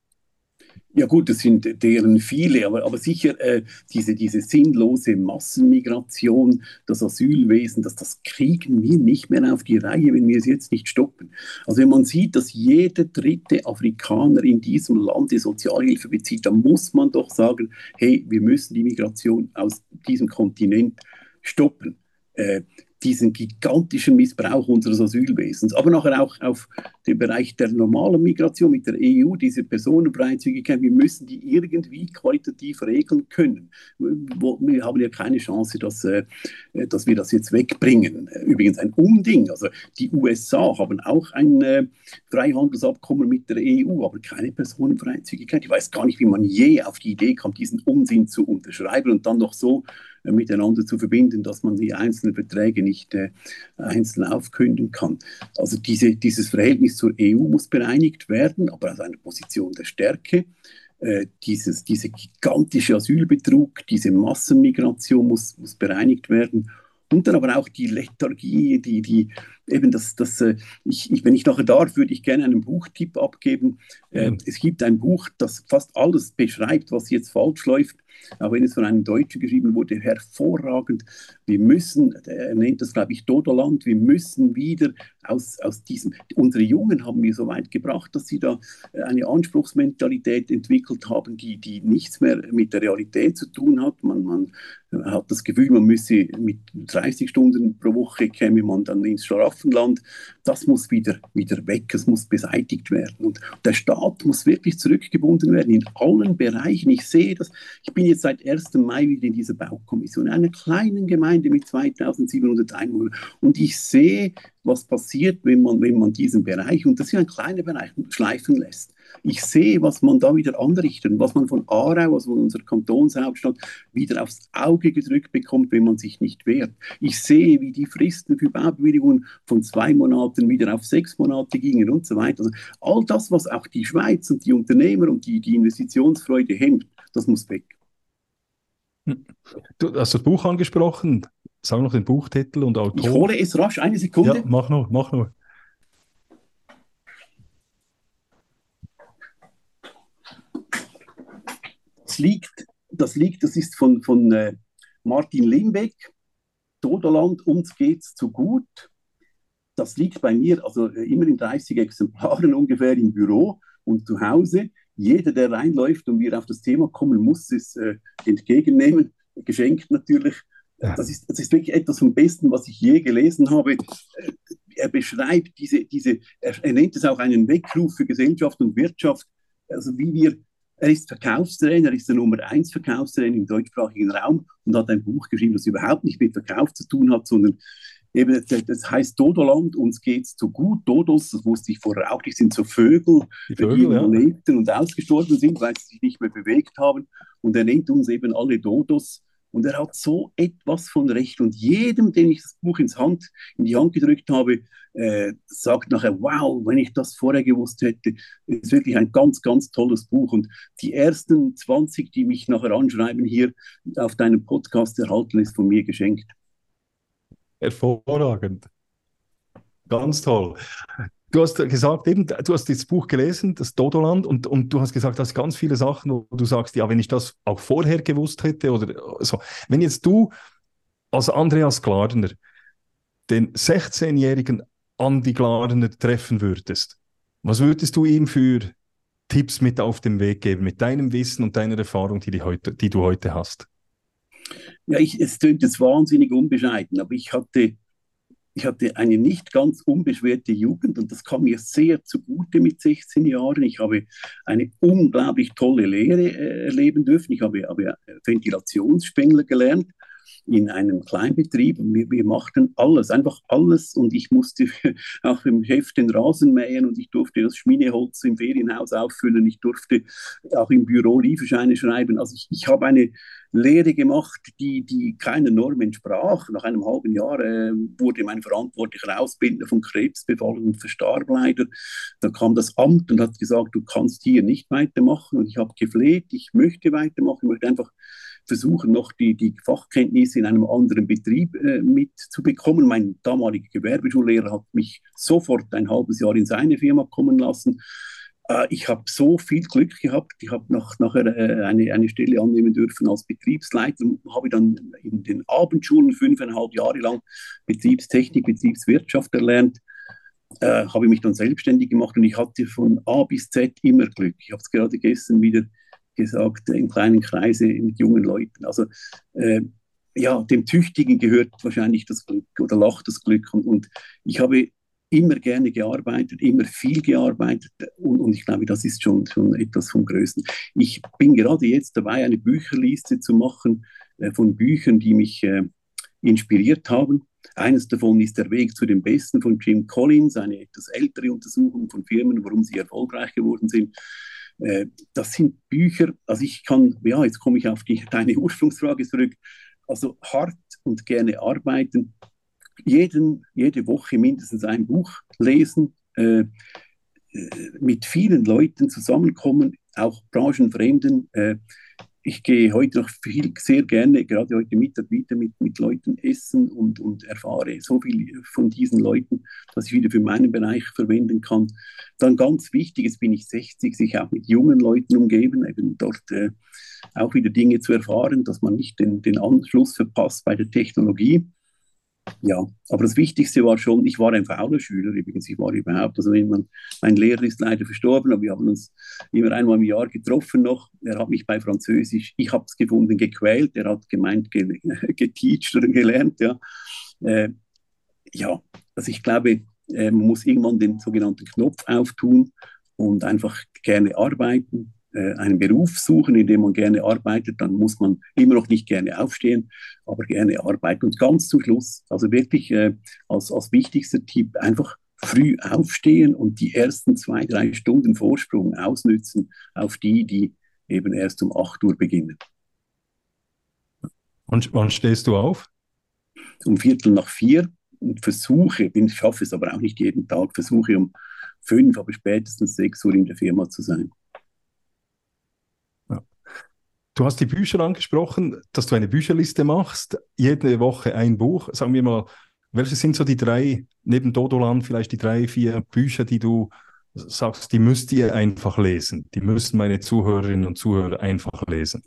Ja gut, das sind deren viele, aber, aber sicher äh, diese, diese sinnlose Massenmigration, das Asylwesen, das, das kriegen wir nicht mehr auf die Reihe, wenn wir es jetzt nicht stoppen. Also wenn man sieht, dass jeder dritte Afrikaner in diesem Land die Sozialhilfe bezieht, dann muss man doch sagen, hey, wir müssen die Migration aus diesem Kontinent stoppen. Äh, diesen gigantischen Missbrauch unseres Asylwesens, aber nachher auch auf den Bereich der normalen Migration mit der EU, diese Personenfreizügigkeit, wir müssen die irgendwie qualitativ regeln können. Wir haben ja keine Chance, dass, äh, dass wir das jetzt wegbringen. Übrigens ein Unding. Also die USA haben auch ein äh, Freihandelsabkommen mit der EU, aber keine Personenfreizügigkeit. Ich weiß gar nicht, wie man je auf die Idee kam, diesen Unsinn zu unterschreiben und dann noch so miteinander zu verbinden, dass man die einzelnen Verträge nicht äh, einzeln aufkündigen kann. Also diese, dieses Verhältnis zur EU muss bereinigt werden, aber aus einer Position der Stärke. Äh, dieses, diese gigantische Asylbetrug, diese Massenmigration muss, muss bereinigt werden und dann aber auch die Lethargie, die, die eben das, das äh, ich, ich, wenn ich nachher darf, würde ich gerne einen Buchtipp abgeben. Äh, es gibt ein Buch, das fast alles beschreibt, was jetzt falsch läuft auch wenn es von einem Deutschen geschrieben wurde, hervorragend. Wir müssen, er nennt das, glaube ich, Dodoland, wir müssen wieder aus, aus diesem, unsere Jungen haben wir so weit gebracht, dass sie da äh, eine Anspruchsmentalität entwickelt haben, die, die nichts mehr mit der Realität zu tun hat. Man, man hat das Gefühl, man müsse mit 30 Stunden pro Woche käme man dann ins Schlaraffenland. Das muss wieder, wieder weg, es muss beseitigt werden. Und der Staat muss wirklich zurückgebunden werden in allen Bereichen. Ich sehe das, ich bin jetzt seit 1. Mai wieder in dieser Baukommission, einer kleinen Gemeinde mit 2700 Einwohnern. Und ich sehe, was passiert, wenn man, wenn man diesen Bereich, und das ist ein kleiner Bereich, schleifen lässt. Ich sehe, was man da wieder anrichtet, was man von Aarau, also von unserer Kantonshauptstadt, wieder aufs Auge gedrückt bekommt, wenn man sich nicht wehrt. Ich sehe, wie die Fristen für Baubewilligungen von zwei Monaten wieder auf sechs Monate gingen und so weiter. Also all das, was auch die Schweiz und die Unternehmer und die, die Investitionsfreude hemmt, das muss weg. Du hast das Buch angesprochen. Sag noch den Buchtitel und Autor. Ich hole es rasch, eine Sekunde. Ja, mach nur, mach nur. Das liegt, das liegt, das ist von, von äh, Martin Limbeck, Dodoland, uns geht's zu gut. Das liegt bei mir, also äh, immer in 30 Exemplaren ungefähr im Büro und zu Hause. Jeder, der reinläuft und wir auf das Thema kommen, muss es äh, entgegennehmen. Geschenkt natürlich. Das, ist, das ist wirklich etwas vom Besten, was ich je gelesen habe. Er beschreibt diese, diese er, er nennt es auch einen Weckruf für Gesellschaft und Wirtschaft, also wie wir er ist Verkaufstrainer, er ist der Nummer 1 Verkaufstrainer im deutschsprachigen Raum und hat ein Buch geschrieben, das überhaupt nicht mit Verkauf zu tun hat, sondern eben, das heißt Dodoland, uns geht es zu gut. Dodos, das wusste ich vorher auch, die sind so Vögel, die, Vögel, die ja. lebten und ausgestorben sind, weil sie sich nicht mehr bewegt haben. Und er nennt uns eben alle Dodos. Und er hat so etwas von Recht. Und jedem, den ich das Buch ins Hand, in die Hand gedrückt habe, äh, sagt nachher, wow, wenn ich das vorher gewusst hätte, ist wirklich ein ganz, ganz tolles Buch. Und die ersten 20, die mich nachher anschreiben, hier auf deinem Podcast erhalten, ist von mir geschenkt. Hervorragend. Ganz toll. Du hast gesagt, eben, du hast das Buch gelesen, das Dodoland, und, und du hast gesagt, dass ganz viele Sachen, wo du sagst, ja, wenn ich das auch vorher gewusst hätte oder so. Wenn jetzt du als Andreas Glarner den 16-jährigen Andi Glarner treffen würdest, was würdest du ihm für Tipps mit auf den Weg geben, mit deinem Wissen und deiner Erfahrung, die, die, heute, die du heute hast? Ja, ich, es klingt jetzt wahnsinnig unbescheiden, aber ich hatte, ich hatte eine nicht ganz unbeschwerte Jugend und das kam mir sehr zugute mit 16 Jahren. Ich habe eine unglaublich tolle Lehre äh, erleben dürfen. Ich habe, habe Ventilationsspengler gelernt in einem Kleinbetrieb wir, wir, machten alles, einfach alles und ich musste auch im Chef den Rasen mähen und ich durfte das Schmineholz im Ferienhaus auffüllen, ich durfte auch im Büro Lieferscheine schreiben. Also ich, ich habe eine Lehre gemacht, die, die keiner Norm entsprach. Nach einem halben Jahr äh, wurde mein verantwortlicher Ausbildner von Krebs befallen und verstarb leider. Da kam das Amt und hat gesagt, du kannst hier nicht weitermachen und ich habe gefleht, ich möchte weitermachen, ich möchte einfach versuchen, noch die, die Fachkenntnisse in einem anderen Betrieb äh, mitzubekommen. Mein damaliger Gewerbeschullehrer hat mich sofort ein halbes Jahr in seine Firma kommen lassen. Äh, ich habe so viel Glück gehabt. Ich habe nach, nachher äh, eine, eine Stelle annehmen dürfen als Betriebsleiter und habe dann in den Abendschulen fünfeinhalb Jahre lang Betriebstechnik, Betriebswirtschaft erlernt. Äh, habe mich dann selbstständig gemacht und ich hatte von A bis Z immer Glück. Ich habe es gerade gestern wieder gesagt, in kleinen Kreise mit jungen Leuten. Also äh, ja, dem Tüchtigen gehört wahrscheinlich das Glück oder lacht das Glück. Und, und ich habe immer gerne gearbeitet, immer viel gearbeitet und, und, ich glaube, das ist schon, schon etwas vom Größten. Ich bin gerade jetzt dabei, eine Bücherliste zu machen äh, von Büchern, die mich äh, inspiriert haben. Eines davon ist Der Weg zu den Besten von Jim Collins, eine etwas ältere Untersuchung von Firmen, warum sie erfolgreich geworden sind. Äh, das sind Bücher, also ich kann, ja, jetzt komme ich auf die, deine Ursprungsfrage zurück, also hart und gerne arbeiten, jeden, jede Woche mindestens ein Buch lesen, äh, äh mit vielen Leuten zusammenkommen, auch branchenfremden, äh, ich gehe heute noch viel, sehr gerne, gerade heute Mittag wieder mit, mit Leuten essen und, und erfahre so viel von diesen Leuten, dass ich wieder für meinen Bereich verwenden kann. Dann ganz wichtig, jetzt bin ich 60, sich auch mit jungen Leuten umgeben, eben dort äh, auch wieder Dinge zu erfahren, dass man nicht den, den Anschluss verpasst bei der Technologie. Ja, aber das Wichtigste war schon, ich war ein fauler Schüler übrigens, ich war überhaupt, also man, mein Lehrer ist leider verstorben, aber wir haben uns immer einmal im Jahr getroffen noch. Er hat mich bei Französisch, ich habe es gefunden, gequält, er hat gemeint, ge, geteacht oder gelernt, ja. Äh, ja, also ich glaube, äh, man muss irgendwann den sogenannten Knopf auftun und einfach gerne arbeiten, einen Beruf suchen, in dem man gerne arbeitet, dann muss man immer noch nicht gerne aufstehen, aber gerne arbeiten. Und ganz zum Schluss, also wirklich äh, als, als wichtigster Tipp, einfach früh aufstehen und die ersten zwei, drei Stunden Vorsprung ausnützen auf die, die eben erst um 8 Uhr beginnen. Und wann stehst du auf? Um Viertel nach vier und versuche, ich schaffe es aber auch nicht jeden Tag, versuche um fünf, aber spätestens sechs Uhr in der Firma zu sein. Du hast die Bücher angesprochen, dass du eine Bücherliste machst, jede Woche ein Buch. Sagen wir mal, welche sind so die drei, neben Dodolan vielleicht die drei, vier Bücher, die du sagst, die müsst ihr einfach lesen. Die müssen meine Zuhörerinnen und Zuhörer einfach lesen.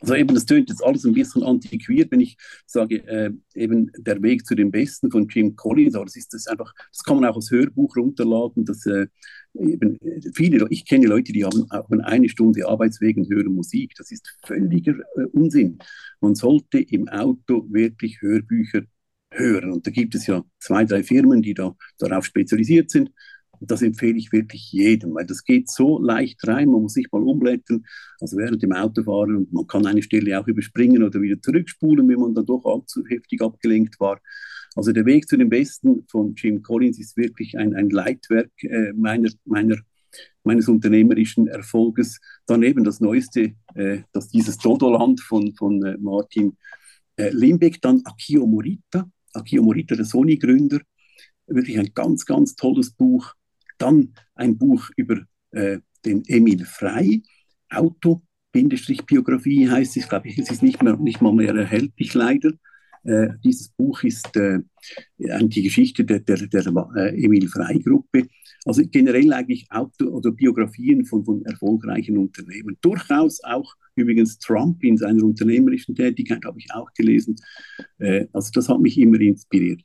Also eben, das tönt jetzt alles ein bisschen antiquiert, wenn ich sage, äh, eben der Weg zu den Besten von Jim Collins, aber das ist das einfach, das kann man auch als Hörbuch runterladen, das äh, eben viele, ich kenne Leute, die haben, haben eine Stunde Arbeitsweg und hören Musik, das ist völliger äh, Unsinn. Man sollte im Auto wirklich Hörbücher hören. Und da gibt es ja zwei, drei Firmen, die da darauf spezialisiert sind. Das empfehle ich wirklich jedem, weil das geht so leicht rein, man muss sich mal umblättern, also während dem Autofahren. Und man kann eine Stelle auch überspringen oder wieder zurückspulen, wenn man dann doch allzu heftig abgelenkt war. Also der Weg zu den Besten von Jim Collins ist wirklich ein, ein Leitwerk äh, meiner, meiner, meines unternehmerischen Erfolges. Daneben das Neueste, äh, das dieses Dodoland von, von äh, Martin äh, Limbeck, dann Akio Morita, Akio Morita, der Sony-Gründer, wirklich ein ganz, ganz tolles Buch. Dann ein Buch über äh, den Emil Frey, Auto-Biografie heißt es, glaube ich, es ist nicht, mehr, nicht mal mehr erhältlich leider. Äh, dieses Buch ist äh, die Geschichte der, der, der äh, Emil Frey-Gruppe. Also generell eigentlich Auto- oder Biografien von, von erfolgreichen Unternehmen. Durchaus auch übrigens Trump in seiner unternehmerischen Tätigkeit habe ich auch gelesen. Äh, also das hat mich immer inspiriert.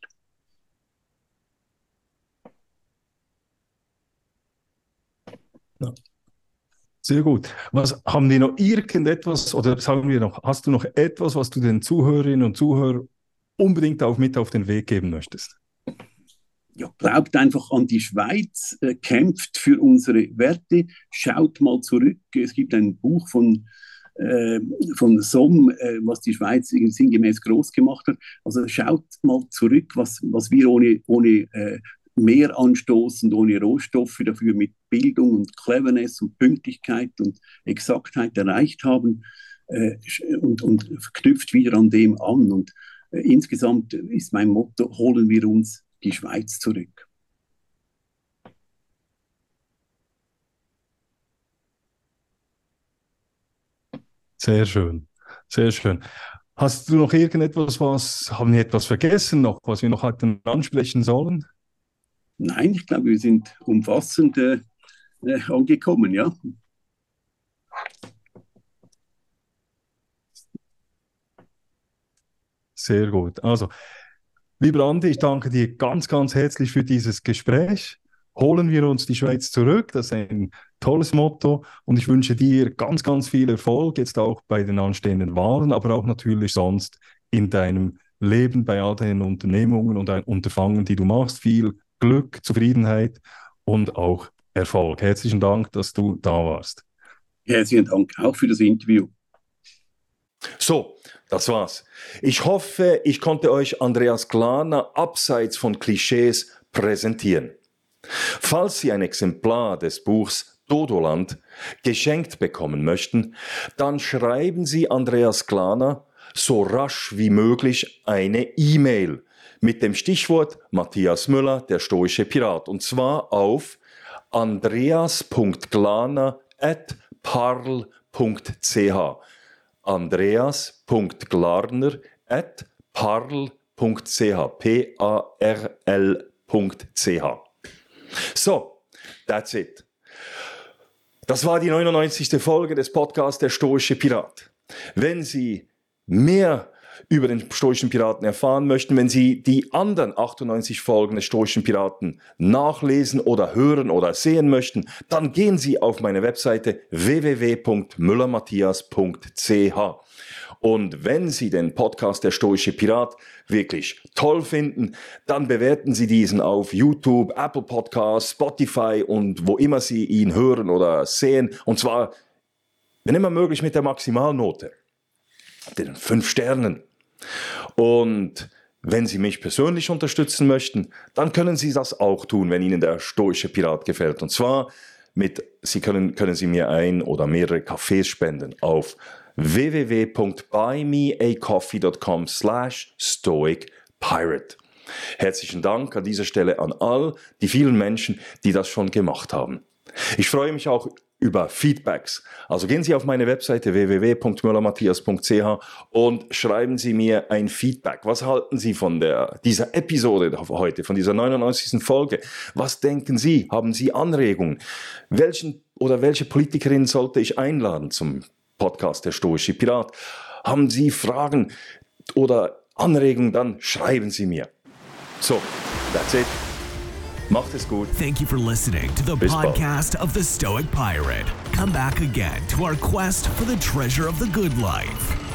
Sehr gut. Was haben die noch irgendetwas oder sagen wir noch, hast du noch etwas, was du den Zuhörerinnen und Zuhörern unbedingt auch mit auf den Weg geben möchtest? Ja, glaubt einfach an die Schweiz, äh, kämpft für unsere Werte, schaut mal zurück. Es gibt ein Buch von, äh, von SOM, äh, was die Schweiz sinngemäß groß gemacht hat. Also schaut mal zurück, was, was wir ohne, ohne äh, mehr anstoßend ohne Rohstoffe, dafür mit Bildung und Cleverness und Pünktlichkeit und Exaktheit erreicht haben äh, und, und knüpft wieder an dem an. Und äh, insgesamt ist mein Motto, holen wir uns die Schweiz zurück. Sehr schön, sehr schön. Hast du noch irgendetwas, was haben wir etwas vergessen noch, was wir noch hatten ansprechen sollen? Nein, ich glaube, wir sind umfassend äh, angekommen, ja. Sehr gut. Also, lieber Andi, ich danke dir ganz, ganz herzlich für dieses Gespräch. Holen wir uns die Schweiz zurück. Das ist ein tolles Motto und ich wünsche dir ganz, ganz viel Erfolg, jetzt auch bei den anstehenden Wahlen, aber auch natürlich sonst in deinem Leben, bei all deinen Unternehmungen und Unterfangen, die du machst. Viel Glück, Zufriedenheit und auch Erfolg. Herzlichen Dank, dass du da warst. Herzlichen Dank auch für das Interview. So, das war's. Ich hoffe, ich konnte euch Andreas Glaner abseits von Klischees präsentieren. Falls Sie ein Exemplar des Buchs Dodoland geschenkt bekommen möchten, dann schreiben Sie Andreas Glaner so rasch wie möglich eine E-Mail mit dem Stichwort Matthias Müller, der stoische Pirat. Und zwar auf andreas.glarner.parl.ch. andreas.glarner.parl.ch. P-A-R-L.ch. So, that's it. Das war die 99. Folge des Podcasts Der Stoische Pirat. Wenn Sie mehr über den Stoischen Piraten erfahren möchten, wenn Sie die anderen 98 Folgen des Stoischen Piraten nachlesen oder hören oder sehen möchten, dann gehen Sie auf meine Webseite www.müllermatthias.ch. Und wenn Sie den Podcast Der Stoische Pirat wirklich toll finden, dann bewerten Sie diesen auf YouTube, Apple Podcasts, Spotify und wo immer Sie ihn hören oder sehen. Und zwar, wenn immer möglich, mit der Maximalnote, den fünf Sternen. Und wenn Sie mich persönlich unterstützen möchten, dann können Sie das auch tun, wenn Ihnen der stoische Pirat gefällt. Und zwar mit, Sie können, können Sie mir ein oder mehrere Kaffees spenden auf www.buymeacoffee.com slash stoicpirate. Herzlichen Dank an dieser Stelle an all die vielen Menschen, die das schon gemacht haben. Ich freue mich auch über Feedbacks. Also gehen Sie auf meine Webseite www.müllermatthias.ch und schreiben Sie mir ein Feedback. Was halten Sie von der, dieser Episode heute, von dieser 99. Folge? Was denken Sie? Haben Sie Anregungen? Welchen oder welche Politikerin sollte ich einladen zum Podcast Der Stoische Pirat? Haben Sie Fragen oder Anregungen? Dann schreiben Sie mir. So, that's it. Macht es gut. Thank you for listening to the Bis podcast of the Stoic Pirate. Come back again to our quest for the treasure of the good life.